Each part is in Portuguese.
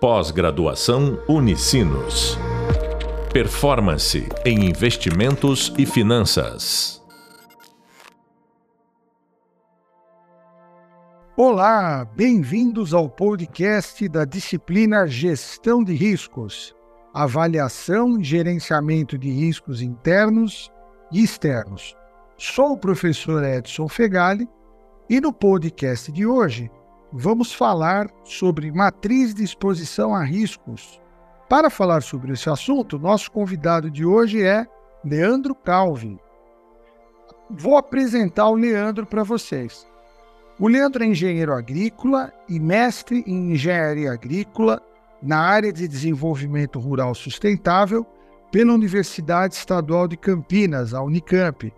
Pós-graduação Unicinos. Performance em investimentos e finanças. Olá, bem-vindos ao podcast da disciplina Gestão de Riscos, avaliação e gerenciamento de riscos internos e externos. Sou o professor Edson Fegali e no podcast de hoje vamos falar sobre matriz de exposição a riscos. Para falar sobre esse assunto, nosso convidado de hoje é Leandro Calvin. Vou apresentar o Leandro para vocês. O Leandro é engenheiro agrícola e mestre em engenharia agrícola na área de desenvolvimento rural sustentável pela Universidade Estadual de Campinas, a Unicamp.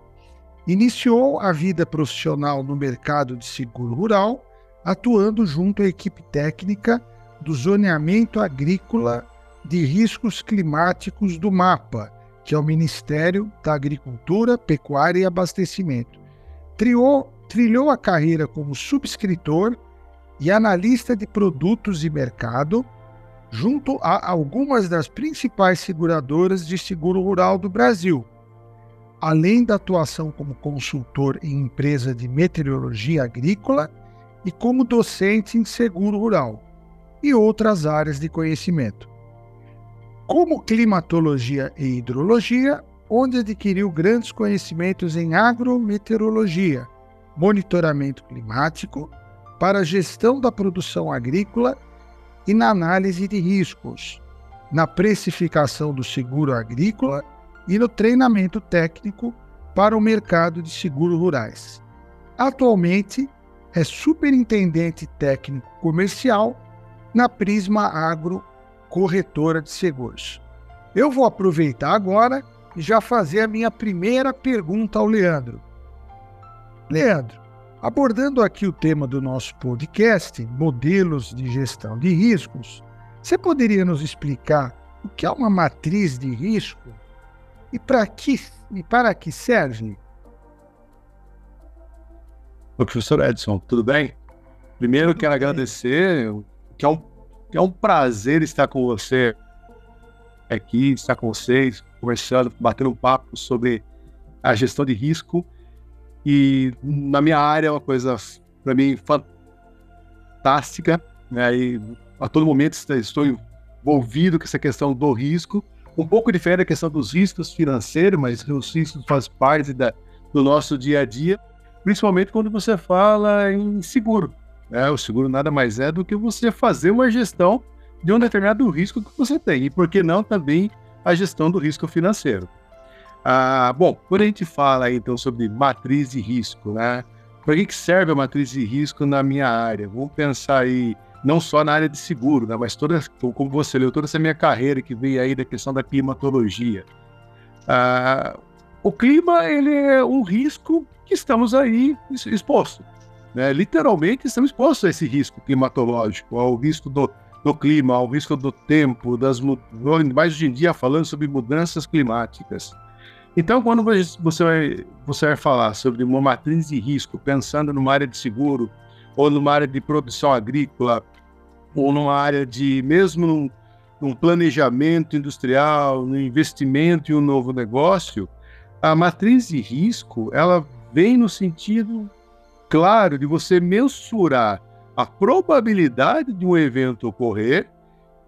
Iniciou a vida profissional no mercado de seguro rural atuando junto à equipe técnica do zoneamento agrícola de riscos climáticos do MAPA, que é o Ministério da Agricultura, Pecuária e Abastecimento. Triou, trilhou a carreira como subscritor e analista de produtos e mercado, junto a algumas das principais seguradoras de seguro rural do Brasil, além da atuação como consultor em empresa de meteorologia agrícola e como docente em seguro rural e outras áreas de conhecimento. Como climatologia e hidrologia, onde adquiriu grandes conhecimentos em agrometeorologia, monitoramento climático, para a gestão da produção agrícola e na análise de riscos, na precificação do seguro agrícola e no treinamento técnico para o mercado de seguros rurais. Atualmente, é superintendente técnico comercial na Prisma Agro Corretora de Seguros. Eu vou aproveitar agora e já fazer a minha primeira pergunta ao Leandro. Leandro, abordando aqui o tema do nosso podcast, modelos de gestão de riscos, você poderia nos explicar o que é uma matriz de risco e para que, e para que serve? Professor Edson, tudo bem? Primeiro quero agradecer, que é, um, que é um prazer estar com você aqui, estar com vocês, conversando, batendo um papo sobre a gestão de risco. E na minha área é uma coisa, para mim, fantástica. Né? E a todo momento estou envolvido com essa questão do risco. Um pouco diferente da questão dos riscos financeiros, mas os riscos fazem parte da, do nosso dia a dia principalmente quando você fala em seguro. Né? O seguro nada mais é do que você fazer uma gestão de um determinado risco que você tem, e por que não também a gestão do risco financeiro. Ah, bom, quando a gente fala então sobre matriz de risco, né? Para que, que serve a matriz de risco na minha área? Vamos pensar aí não só na área de seguro, né? mas toda, como você leu, toda essa minha carreira que veio aí da questão da climatologia. Ah, o clima ele é um risco que estamos aí expostos. Né? Literalmente estamos expostos a esse risco climatológico, ao risco do, do clima, ao risco do tempo, das mais hoje em dia falando sobre mudanças climáticas. Então, quando você vai, você vai falar sobre uma matriz de risco, pensando numa área de seguro, ou numa área de produção agrícola, ou numa área de, mesmo num, num planejamento industrial, no investimento em um novo negócio, a matriz de risco, ela vem no sentido claro de você mensurar a probabilidade de um evento ocorrer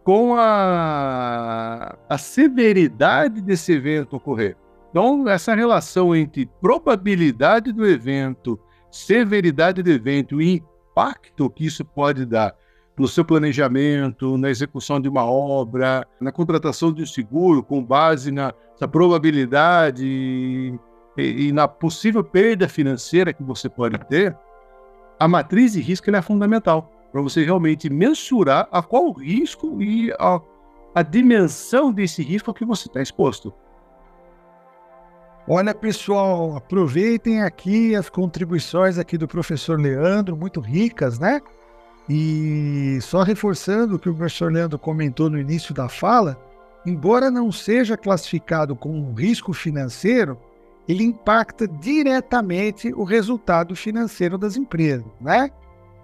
com a, a severidade desse evento ocorrer. Então, essa relação entre probabilidade do evento, severidade do evento e impacto que isso pode dar no seu planejamento, na execução de uma obra, na contratação de um seguro, com base na probabilidade e, e, na possível perda financeira que você pode ter, a matriz de risco é fundamental para você realmente mensurar a qual risco e a, a dimensão desse risco que você está exposto. Olha, pessoal, aproveitem aqui as contribuições aqui do professor Leandro, muito ricas, né? E só reforçando o que o professor Leandro comentou no início da fala, embora não seja classificado como um risco financeiro, ele impacta diretamente o resultado financeiro das empresas, né?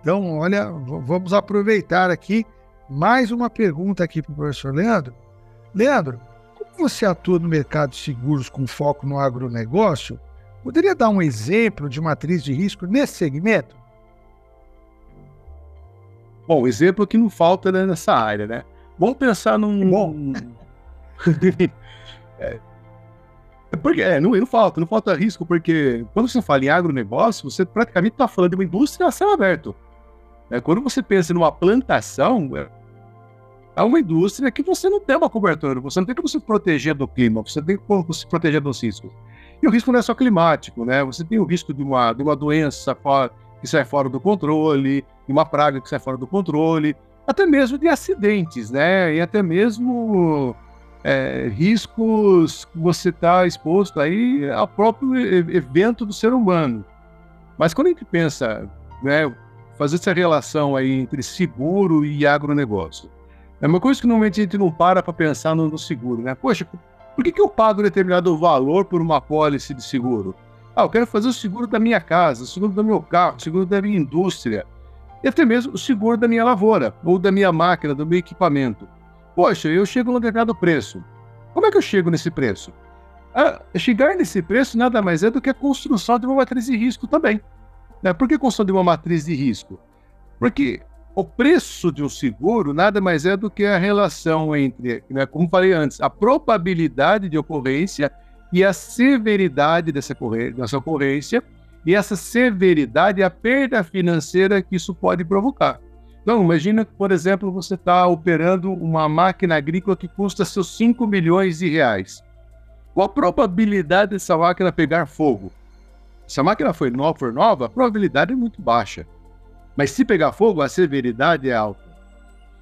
Então, olha, vamos aproveitar aqui mais uma pergunta aqui para o professor Leandro. Leandro, como você atua no mercado de seguros com foco no agronegócio? Poderia dar um exemplo de matriz de risco nesse segmento? Bom, exemplo que não falta né, nessa área, né? Vamos pensar num. Bom. é, porque é, não, não falta, não falta risco, porque quando você fala em agronegócio, você praticamente está falando de uma indústria a céu aberto. É, quando você pensa numa plantação, é, é uma indústria que você não tem uma cobertura, você não tem como se proteger do clima, você tem como se proteger dos riscos. E o risco não é só climático, né? Você tem o risco de uma, de uma doença que sai fora do controle, de uma praga que sai fora do controle, até mesmo de acidentes, né? E até mesmo é, riscos que você está exposto aí ao próprio evento do ser humano. Mas quando a gente pensa, né, fazer essa relação aí entre seguro e agronegócio, é uma coisa que normalmente a gente não para para pensar no, no, seguro, né? Poxa, por que, que eu pago determinado valor por uma pólice de seguro? Ah, eu quero fazer o seguro da minha casa, o seguro do meu carro, o seguro da minha indústria, e até mesmo o seguro da minha lavoura, ou da minha máquina, do meu equipamento. Poxa, eu chego no determinado preço. Como é que eu chego nesse preço? Ah, chegar nesse preço nada mais é do que a construção de uma matriz de risco também. Né? Por que construção de uma matriz de risco? Porque o preço de um seguro nada mais é do que a relação entre, né, como falei antes, a probabilidade de ocorrência e a severidade dessa ocorrência, e essa severidade é a perda financeira que isso pode provocar. Então, imagina por exemplo, você está operando uma máquina agrícola que custa seus 5 milhões de reais. Qual a probabilidade dessa máquina pegar fogo? Se a máquina for nova, a probabilidade é muito baixa. Mas se pegar fogo, a severidade é alta.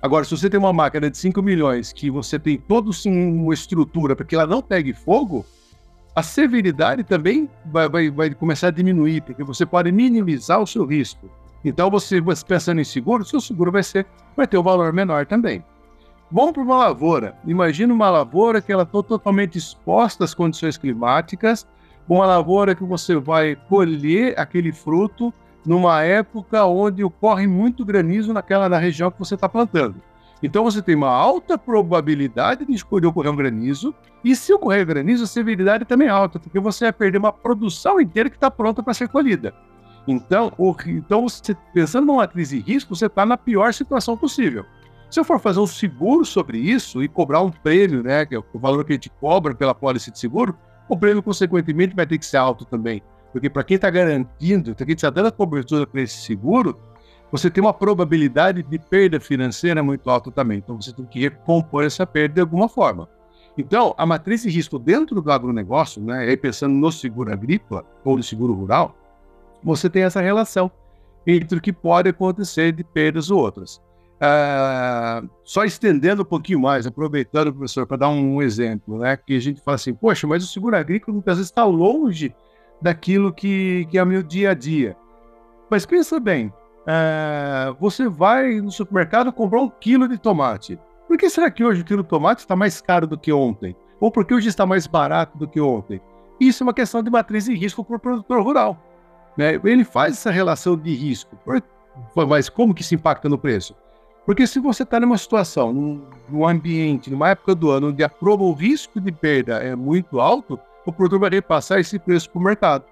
Agora, se você tem uma máquina de 5 milhões que você tem toda uma estrutura para que ela não pegue fogo, a severidade também vai, vai, vai começar a diminuir, porque você pode minimizar o seu risco. Então, você, pensando em seguro, seu seguro vai, ser, vai ter um valor menor também. Vamos para uma lavoura. Imagina uma lavoura que ela está totalmente exposta às condições climáticas, uma lavoura que você vai colher aquele fruto numa época onde ocorre muito granizo naquela na região que você está plantando. Então você tem uma alta probabilidade de escolher ocorrer um granizo, e se ocorrer granizo, a severidade também é alta, porque você vai perder uma produção inteira que está pronta para ser colhida. Então, o, então você, pensando numa crise de risco, você está na pior situação possível. Se eu for fazer um seguro sobre isso e cobrar um prêmio, né, que é o valor que a gente cobra pela pólice de seguro, o prêmio, consequentemente, vai ter que ser alto também. Porque para quem está garantindo, para quem está dando a cobertura para esse seguro, você tem uma probabilidade de perda financeira muito alta também. Então, você tem que recompor essa perda de alguma forma. Então, a matriz de risco dentro do agronegócio, né, aí pensando no seguro agrícola ou no seguro rural, você tem essa relação entre o que pode acontecer de perdas ou outras. Ah, só estendendo um pouquinho mais, aproveitando, professor, para dar um exemplo, né? Que a gente fala assim, poxa, mas o seguro agrícola muitas vezes está longe daquilo que, que é o meu dia a dia. Mas pensa bem, ah, você vai no supermercado comprar um quilo de tomate. Por que será que hoje o quilo de tomate está mais caro do que ontem? Ou por que hoje está mais barato do que ontem? Isso é uma questão de matriz de risco para o produtor rural. Né? Ele faz essa relação de risco. Mas como que se impacta no preço? Porque se você está numa situação, num, num, ambiente, numa época do ano onde a prova, o risco de perda é muito alto, o produtor vai repassar esse preço para o mercado.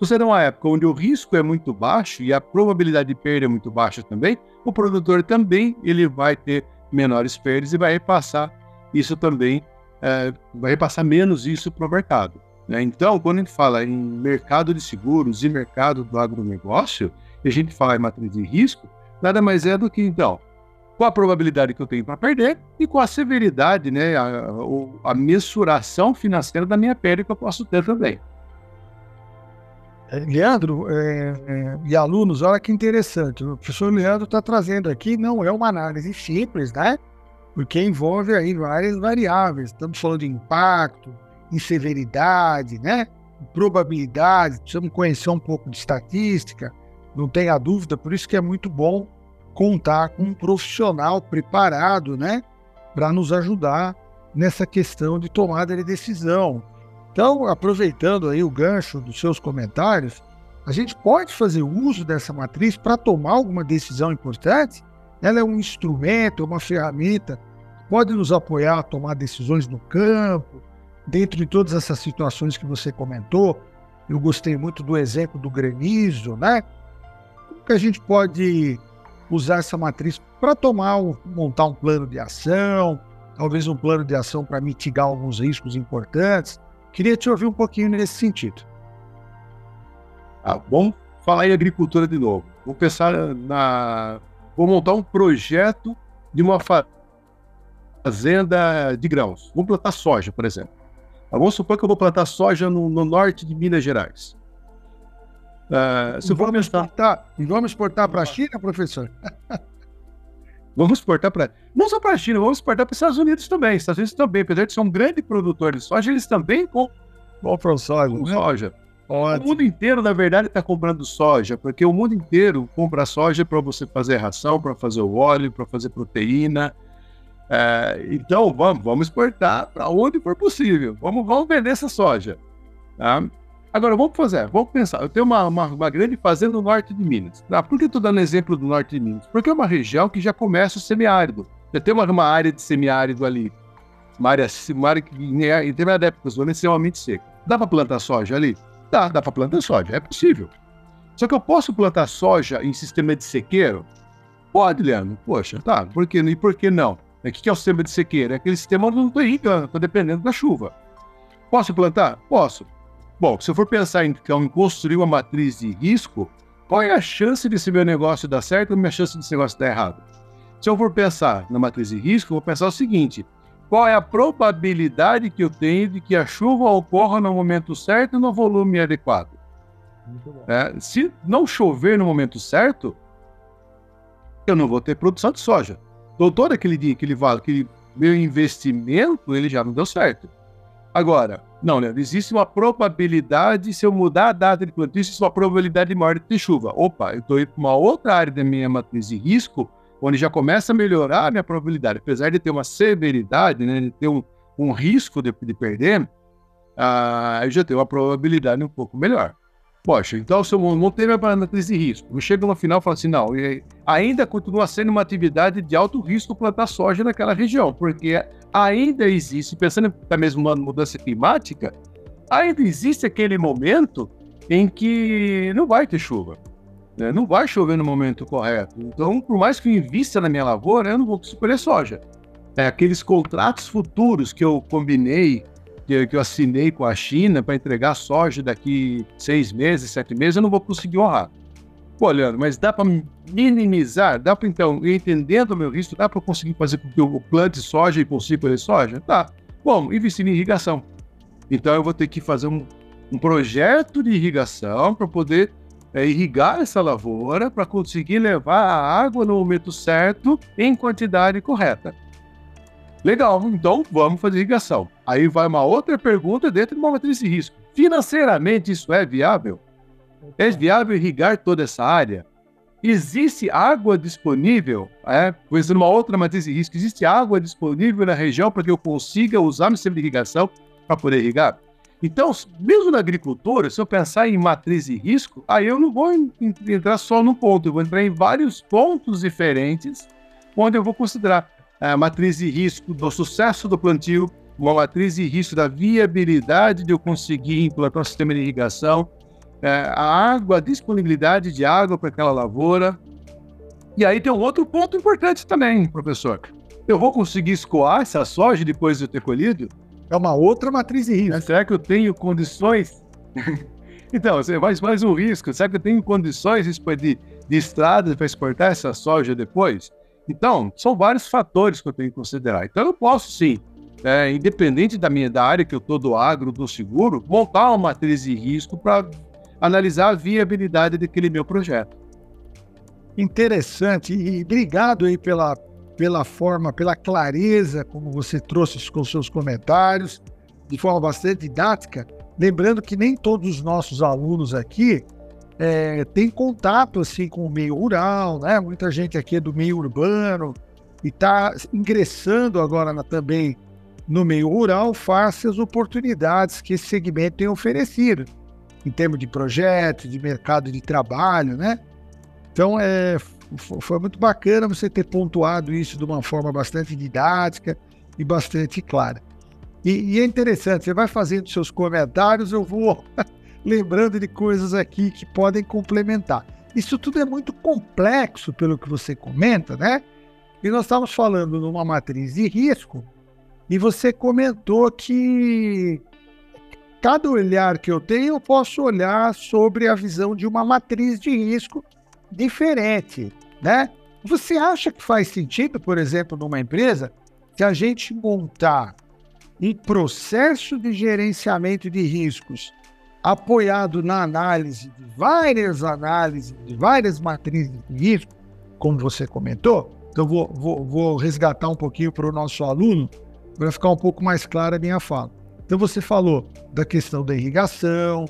Você está numa época onde o risco é muito baixo e a probabilidade de perda é muito baixa também, o produtor também ele vai ter menores perdas e vai repassar isso também, é, vai repassar menos isso para o mercado. Né? Então, quando a gente fala em mercado de seguros e mercado do agronegócio, e a gente fala em matriz de risco, nada mais é do que, então, qual a probabilidade que eu tenho para perder e qual a severidade, né, a, a, mensuração financeira da minha perda que eu posso ter também. É, Leandro é, é, e alunos, olha que interessante. O professor Leandro está trazendo aqui, não é uma análise simples, né? Porque envolve aí várias variáveis. Estamos falando de impacto, em severidade, né? probabilidade, precisamos conhecer um pouco de estatística, não tenha dúvida, por isso que é muito bom contar com um profissional preparado, né, para nos ajudar nessa questão de tomada de decisão. Então, aproveitando aí o gancho dos seus comentários, a gente pode fazer uso dessa matriz para tomar alguma decisão importante? ela é um instrumento, uma ferramenta pode nos apoiar a tomar decisões no campo, dentro de todas essas situações que você comentou. Eu gostei muito do exemplo do granizo, né? Como que a gente pode usar essa matriz para tomar, montar um plano de ação, talvez um plano de ação para mitigar alguns riscos importantes? Queria te ouvir um pouquinho nesse sentido. Ah, vamos falar em agricultura de novo. Vou pensar na. Vou montar um projeto de uma fazenda de grãos. Vamos plantar soja, por exemplo. Ah, vamos supor que eu vou plantar soja no, no norte de Minas Gerais. Uh, se vamos exportar, vamos exportar para a China, professor? vamos exportar para. Não só para a China, vamos exportar para os Estados Unidos também. Os Estados Unidos também, apesar de ser um grande produtor de soja, eles também compram soja. Né? soja. O mundo inteiro, na verdade, está comprando soja, porque o mundo inteiro compra soja para você fazer ração, para fazer o óleo, para fazer proteína. É, então, vamos, vamos exportar para onde for possível. Vamos, vamos vender essa soja. Tá? Agora, vamos fazer, vamos pensar. Eu tenho uma, uma, uma grande fazenda no norte de Minas. Tá? Por que estou dando exemplo do norte de Minas? Porque é uma região que já começa o semiárido. Já tem uma, uma área de semiárido ali. Uma área, uma área que, em determinada época, é extremamente seca. Dá para plantar soja ali? Dá, dá para plantar soja, é possível. Só que eu posso plantar soja em sistema de sequeiro? Pode, Leandro. Poxa, tá. Por que, e por que não? O que é o sistema de sequeiro? É aquele sistema onde eu não estou irrigando, estou dependendo da chuva. Posso plantar? Posso. Bom, se eu for pensar então, em construir uma matriz de risco, qual é a chance desse meu negócio dar certo ou minha chance desse negócio dar errado? Se eu for pensar na matriz de risco, eu vou pensar o seguinte: qual é a probabilidade que eu tenho de que a chuva ocorra no momento certo e no volume adequado. É, se não chover no momento certo, eu não vou ter produção de soja. Então, todo aquele dia, aquele vale, aquele meu investimento, ele já não deu certo. Agora, não, Leandro, existe uma probabilidade, se eu mudar a data de plantio, existe uma probabilidade maior de ter chuva. Opa, eu estou indo para uma outra área da minha matriz de risco onde já começa a melhorar a minha probabilidade, apesar de ter uma severidade, né, de ter um, um risco de, de perder, uh, eu já tenho uma probabilidade um pouco melhor. Poxa, então se eu montei minha matriz de risco, eu chego no final e falo assim, não, ainda continua sendo uma atividade de alto risco plantar soja naquela região, porque ainda existe, pensando até mesmo na mudança climática, ainda existe aquele momento em que não vai ter chuva. Né? Não vai chover no momento correto. Então, por mais que eu invista na minha lavoura, eu não vou escolher soja. É, aqueles contratos futuros que eu combinei, que, que eu assinei com a China para entregar soja daqui seis meses, sete meses, eu não vou conseguir honrar. Pô, Leandro, mas dá para minimizar? Dá para, então, entendendo o meu risco, dá para conseguir fazer com que eu plante soja e consiga colher soja? Tá. Bom, investir em irrigação. Então, eu vou ter que fazer um, um projeto de irrigação para poder é, irrigar essa lavoura para conseguir levar a água no momento certo em quantidade correta. Legal, então vamos fazer irrigação. Aí vai uma outra pergunta dentro de uma matriz de risco. Financeiramente isso é viável? É viável irrigar toda essa área? Existe água disponível? É, pois numa outra matriz de risco, existe água disponível na região para que eu consiga usar meu sistema de irrigação para poder irrigar? Então, mesmo na agricultura, se eu pensar em matriz de risco, aí eu não vou entrar só num ponto, eu vou entrar em vários pontos diferentes, onde eu vou considerar a matriz de risco do sucesso do plantio, uma matriz de risco da viabilidade de eu conseguir implantar um sistema de irrigação, é, a água, a disponibilidade de água para aquela lavoura. E aí tem um outro ponto importante também, professor. Eu vou conseguir escoar essa soja depois de eu ter colhido? É uma outra matriz de risco. Será que eu tenho condições? então, você mais, mais um risco. Será que eu tenho condições de, de estrada para exportar essa soja depois? Então, são vários fatores que eu tenho que considerar. Então, eu posso sim, é, independente da minha da área que eu estou do agro, do seguro, montar uma matriz de risco para analisar a viabilidade daquele meu projeto. Interessante e obrigado aí pela pela forma, pela clareza como você trouxe com seus comentários, de forma bastante didática. Lembrando que nem todos os nossos alunos aqui é, têm contato assim com o meio rural, né? Muita gente aqui é do meio urbano e está ingressando agora na, também no meio rural face às oportunidades que esse segmento tem oferecido em termos de projetos, de mercado de trabalho, né? Então, é, foi muito bacana você ter pontuado isso de uma forma bastante didática e bastante clara. E, e é interessante, você vai fazendo seus comentários, eu vou lembrando de coisas aqui que podem complementar. Isso tudo é muito complexo pelo que você comenta, né? E nós estávamos falando numa matriz de risco, e você comentou que cada olhar que eu tenho, eu posso olhar sobre a visão de uma matriz de risco diferente, né? Você acha que faz sentido, por exemplo, numa empresa, se a gente montar um processo de gerenciamento de riscos apoiado na análise de várias análises, de várias matrizes de risco, como você comentou? Então, vou, vou, vou resgatar um pouquinho para o nosso aluno, para ficar um pouco mais clara a minha fala. Então, você falou da questão da irrigação,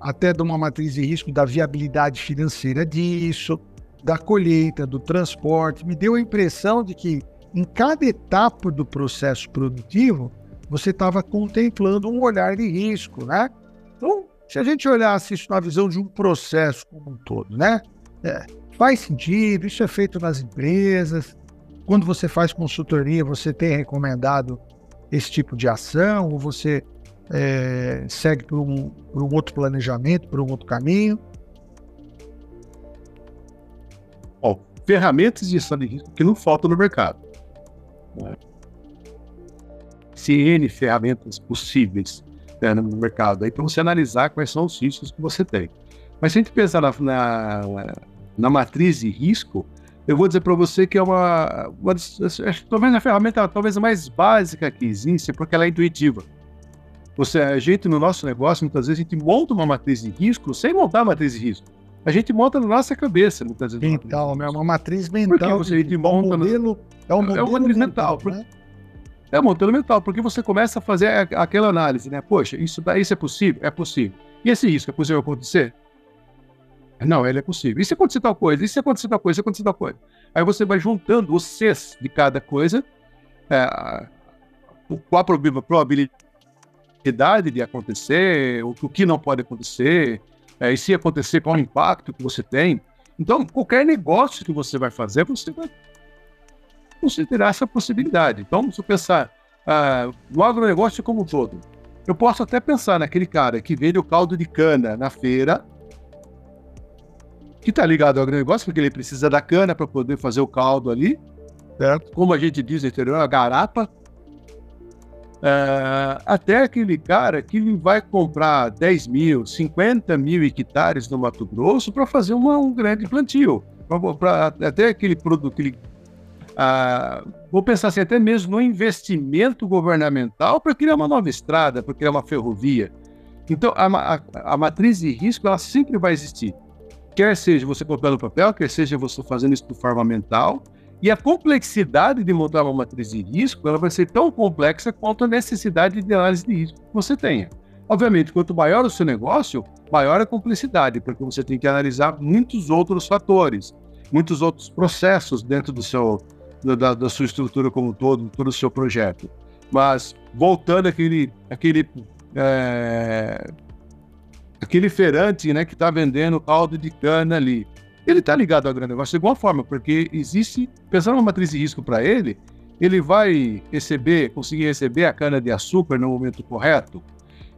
até de uma matriz de risco da viabilidade financeira disso, da colheita, do transporte. Me deu a impressão de que em cada etapa do processo produtivo, você estava contemplando um olhar de risco, né? Então, se a gente olhasse isso na visão de um processo como um todo, né? É, faz sentido, isso é feito nas empresas. Quando você faz consultoria, você tem recomendado esse tipo de ação, ou você é, segue por um, por um outro planejamento, por um outro caminho? Bom, ferramentas de gestão de risco que não faltam no mercado. Né? CN ferramentas possíveis né, no mercado, aí para você analisar quais são os riscos que você tem. Mas se a gente pensar na, na, na matriz de risco, eu vou dizer para você que é uma, uma talvez a ferramenta talvez a mais básica que existe, porque ela é intuitiva. Você, a gente no nosso negócio, muitas vezes a gente monta uma matriz de risco sem montar a matriz de risco. A gente monta na nossa cabeça, muitas vezes. Mental, é uma matriz mental. Porque você, a gente monta é um modelo, é um modelo é uma matriz mental. mental né? É um modelo mental, porque você começa a fazer aquela análise, né? Poxa, isso, isso é possível? É possível. E esse risco é possível acontecer? Não, ele é possível. E se acontecer tal coisa? E se acontecer tal coisa? E se acontecer tal coisa? Aí você vai juntando os Cs de cada coisa, é, qual a probabilidade de acontecer, o, o que não pode acontecer, é, e se acontecer, qual o impacto que você tem. Então, qualquer negócio que você vai fazer, você vai considerar essa possibilidade. Então, se eu pensar ah, no agronegócio como um todo, eu posso até pensar naquele cara que vende o caldo de cana na feira que está ligado ao agronegócio, porque ele precisa da cana para poder fazer o caldo ali, certo? Como a gente diz no interior, a garapa. É, até aquele cara que vai comprar 10 mil, 50 mil hectares no Mato Grosso para fazer uma, um grande plantio. Pra, pra, até aquele produto, aquele, ah, vou pensar assim, até mesmo no investimento governamental para criar uma nova estrada, para criar uma ferrovia. Então, a, a, a matriz de risco ela sempre vai existir quer seja você comprando papel, quer seja você fazendo isso de forma mental. E a complexidade de montar uma matriz de risco ela vai ser tão complexa quanto a necessidade de análise de risco que você tenha. Obviamente, quanto maior o seu negócio, maior a complexidade, porque você tem que analisar muitos outros fatores, muitos outros processos dentro do seu, da, da sua estrutura como um todo, todo o seu projeto. Mas voltando àquele, àquele é, aquele feirante né, que está vendendo caldo de cana ali. Ele está ligado ao grande negócio de alguma forma, porque existe, pensando uma matriz de risco para ele, ele vai receber, conseguir receber a cana de açúcar no momento correto.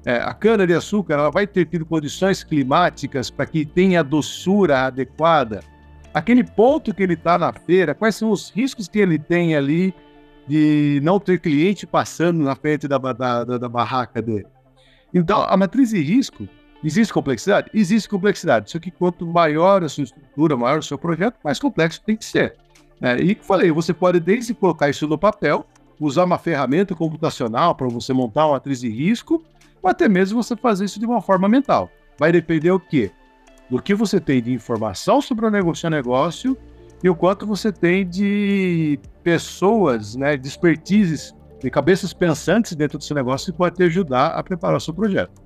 É, a cana de açúcar ela vai ter tido condições climáticas para que tenha a doçura adequada. Aquele ponto que ele está na feira, quais são os riscos que ele tem ali de não ter cliente passando na frente da, da, da, da barraca dele. Então, a matriz de risco Existe complexidade? Existe complexidade. Só que quanto maior a sua estrutura, maior o seu projeto, mais complexo tem que ser. É, e falei, você pode desde colocar isso no papel, usar uma ferramenta computacional para você montar uma matriz de risco, ou até mesmo você fazer isso de uma forma mental. Vai depender o quê? Do que você tem de informação sobre o negócio negócio e o quanto você tem de pessoas, né, de expertises, de cabeças pensantes dentro do seu negócio que pode te ajudar a preparar o seu projeto.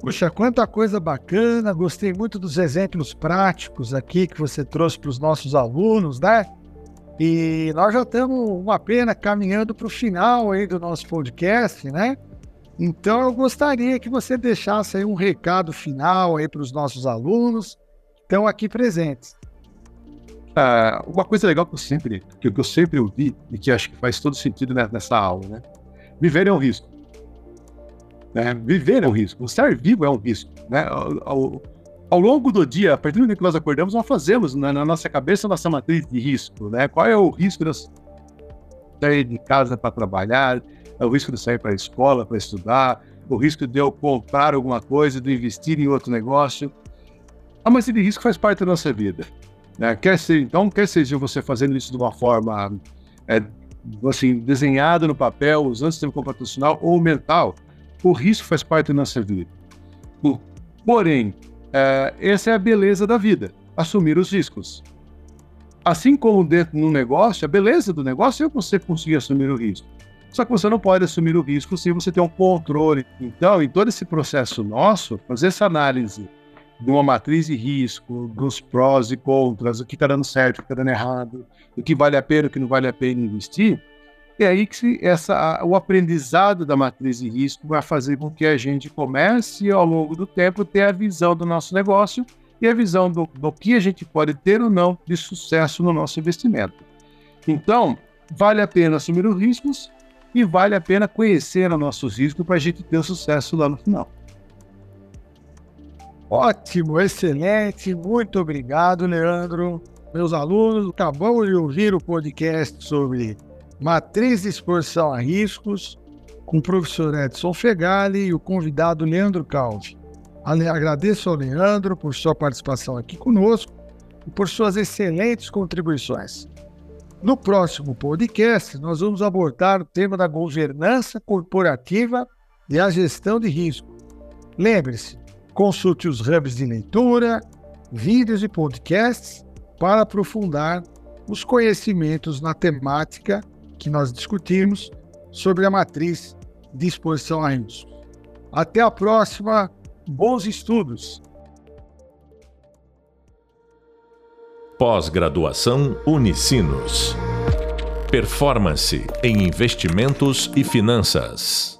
Poxa, quanta coisa bacana! Gostei muito dos exemplos práticos aqui que você trouxe para os nossos alunos, né? E nós já estamos, uma pena, caminhando para o final aí do nosso podcast, né? Então eu gostaria que você deixasse aí um recado final aí para os nossos alunos que estão aqui presentes. Ah, uma coisa legal que eu sempre, que eu sempre ouvi e que acho que faz todo sentido nessa aula, né? Viver é um risco. Né? Viver é um risco. Estar vivo é um risco. Né? Ao, ao, ao longo do dia, a partir do momento que nós acordamos, nós fazemos na, na nossa cabeça nossa matriz de risco. Né? Qual é o risco de sair de casa para trabalhar? É o risco de sair para a escola para estudar? O risco de eu comprar alguma coisa, de investir em outro negócio? A matriz de risco faz parte da nossa vida. Né? Quer ser, então, quer seja você fazendo isso de uma forma é, assim, desenhada no papel, usando o sistema computacional ou mental, o risco faz parte da nossa vida. Porém, é, essa é a beleza da vida, assumir os riscos. Assim como dentro do negócio, a beleza do negócio é você conseguir assumir o risco. Só que você não pode assumir o risco se você tem um controle. Então, em todo esse processo nosso, fazer essa análise de uma matriz de risco, dos prós e contras, o que está dando certo, o que está dando errado, o que vale a pena, o que não vale a pena investir, é aí que essa, o aprendizado da matriz de risco vai fazer com que a gente comece, ao longo do tempo, ter a visão do nosso negócio e a visão do, do que a gente pode ter ou não de sucesso no nosso investimento. Então, vale a pena assumir os riscos e vale a pena conhecer os nossos riscos para a gente ter sucesso lá no final. Ótimo, excelente, muito obrigado, Leandro. Meus alunos, acabamos de ouvir o podcast sobre matriz de exposição a riscos, com o professor Edson Fegali e o convidado Leandro Calvi. Agradeço ao Leandro por sua participação aqui conosco e por suas excelentes contribuições. No próximo podcast, nós vamos abordar o tema da governança corporativa e a gestão de risco. Lembre-se, Consulte os hubs de leitura, vídeos e podcasts para aprofundar os conhecimentos na temática que nós discutimos sobre a matriz de exposição a risco. Até a próxima, bons estudos! Pós-graduação Unicinos. Performance em investimentos e finanças.